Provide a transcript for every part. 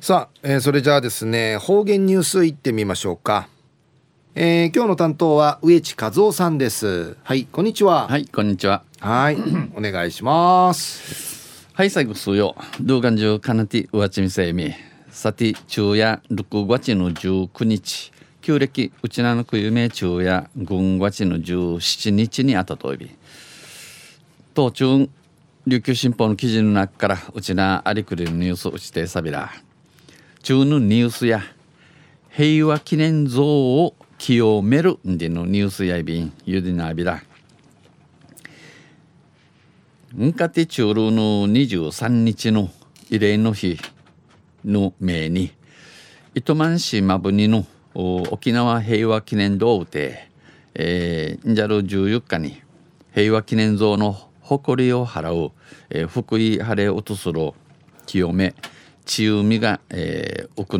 さあ、えー、それじゃあですね方言ニュースいってみましょうか、えー、今日の担当は植地和夫さんです。はいこんにちは。はいこんにちは。はい お願いします。はい最後数曜動画中かなて上地みせみさて昼夜6月の19日。旧暦うちなのくゆめ昼夜軍月の17日にあたといび。当中琉球新報の記事の中からうちなありくりのニュースうちてさびら中のニュースや平和記念像を清めるんでのニュースやいびんゆでなびら。んかて中るの23日の慰霊の日の命に糸満市まぶにの沖縄平和記念堂で、えー、んじゃる14日に平和記念像の誇りを払う、えー、福井晴れ落とする清め千海が、えー、行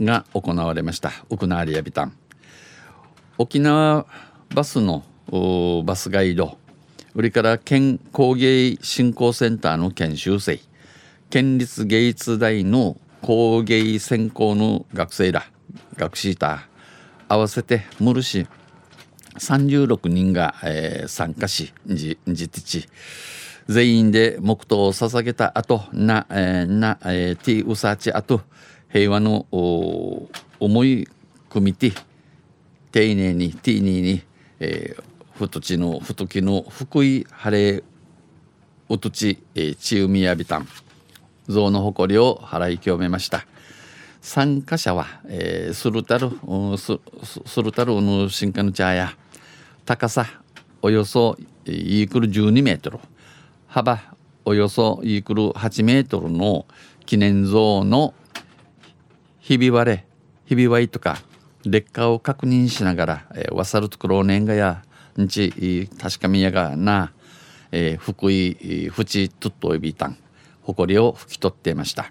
が行われました。行われやびたん沖縄バスのバスガイド。それから県工芸振興センターの研修生。県立芸術大の工芸専攻の学生ら。学士た。合わせてムルシ36人が、えー、参加しじじてち全員で黙祷を捧げた後な、えー、な、えー、ティウサーチ後平和の思い組みて丁寧にティーニーに、えー、ふとちのふときの福井晴れうとち、えー、ちうみやびたん。像の誇りを払い清めました。参加者は、えー、スルタルススルタルの新化の茶や高さおよそイークル12メートル。幅およそイークル8メートルの記念像のひび割れひび割りとか劣化を確認しながら、えー、わさるところ年賀やんち確かみやがな、えー、福井ふちとっといびたん誇りを拭き取っていました。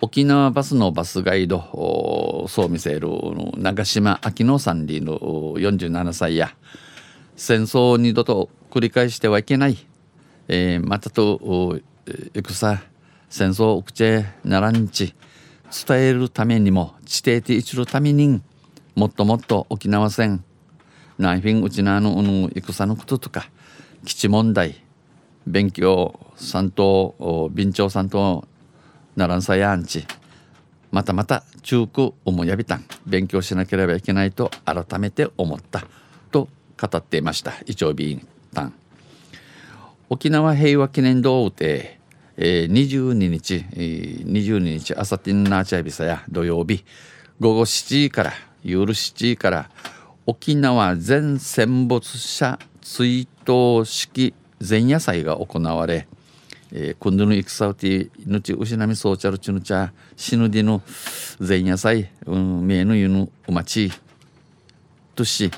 沖縄バスのバスガイドそう見せる長島秋野さんりの47歳や戦争を二度と繰り返してはいけない、えー、またと戦戦争うくちえならんち伝えるためにも地底で一るためにもっともっと沖縄戦ナイフィンうちなのの戦のこととか基地問題勉強さんと備長さんとならんさやんちまたまた中空思いやびたん勉強しなければいけないと改めて思ったと語っていました。イチョウビンタン沖縄平和記念堂で、えー、22日、えー、22日朝ティンナーチャイビサや土曜日午後7時から夜7時から沖縄全戦没者追悼式前夜祭が行われ、えー、今度の戦うてぬち牛並みそうちゃるちぬちゃ死ぬでの前夜祭、うん、名の湯のお待ちとし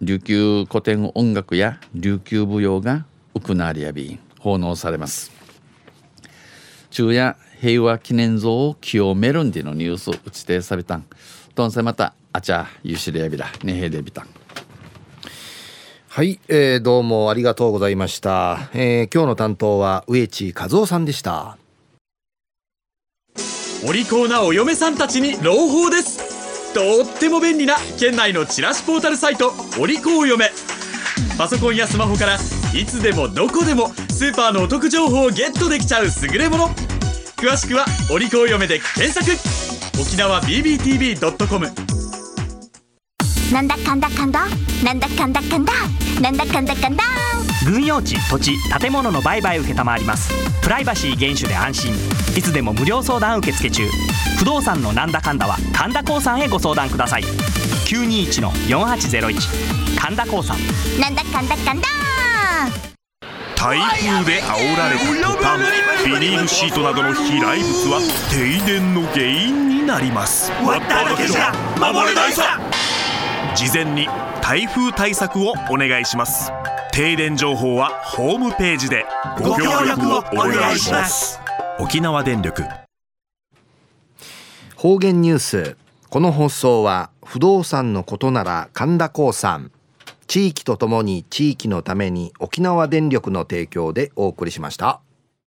琉球古典音楽や琉球舞踊が行われやび奉納されます。昼夜平和記念像を清めるんでのニュース打ちてさびたん。とんせまたあちゃゆしれやびらねへでびたん。はい、えー、どうもありがとうございました、えー、今日の担当は植地和夫さんでした。お利口なお嫁さんたちに朗報ですとっても便利な県内のチラシポータルサイトお利口嫁。パソコンやスマホからいつでもどこでもスーパーのお得情報をゲットできちゃう優れもの。詳しくは「お利口嫁」で検索。沖縄 BBTV.com なんだかんだかんだ？なんだかんだかんだ？なんだかんだかんだ？軍用地土地建物の売買受けたまわります。プライバシー厳守で安心。いつでも無料相談受付中不動産のなんだかんだは神田興産へご相談ください。921の4801神田興産。なんだかんだかんだ。台風で煽られた途端ビニールシートなどの飛来物は停電の原因になります。割っただけじゃ守れないさ。事前に台風対策をお願いします。停電情報はホームページでご協力をお願いします。沖縄電力方言ニュースこの放送は不動産のことなら神田興産地域とともに地域のために沖縄電力の提供でお送りしました。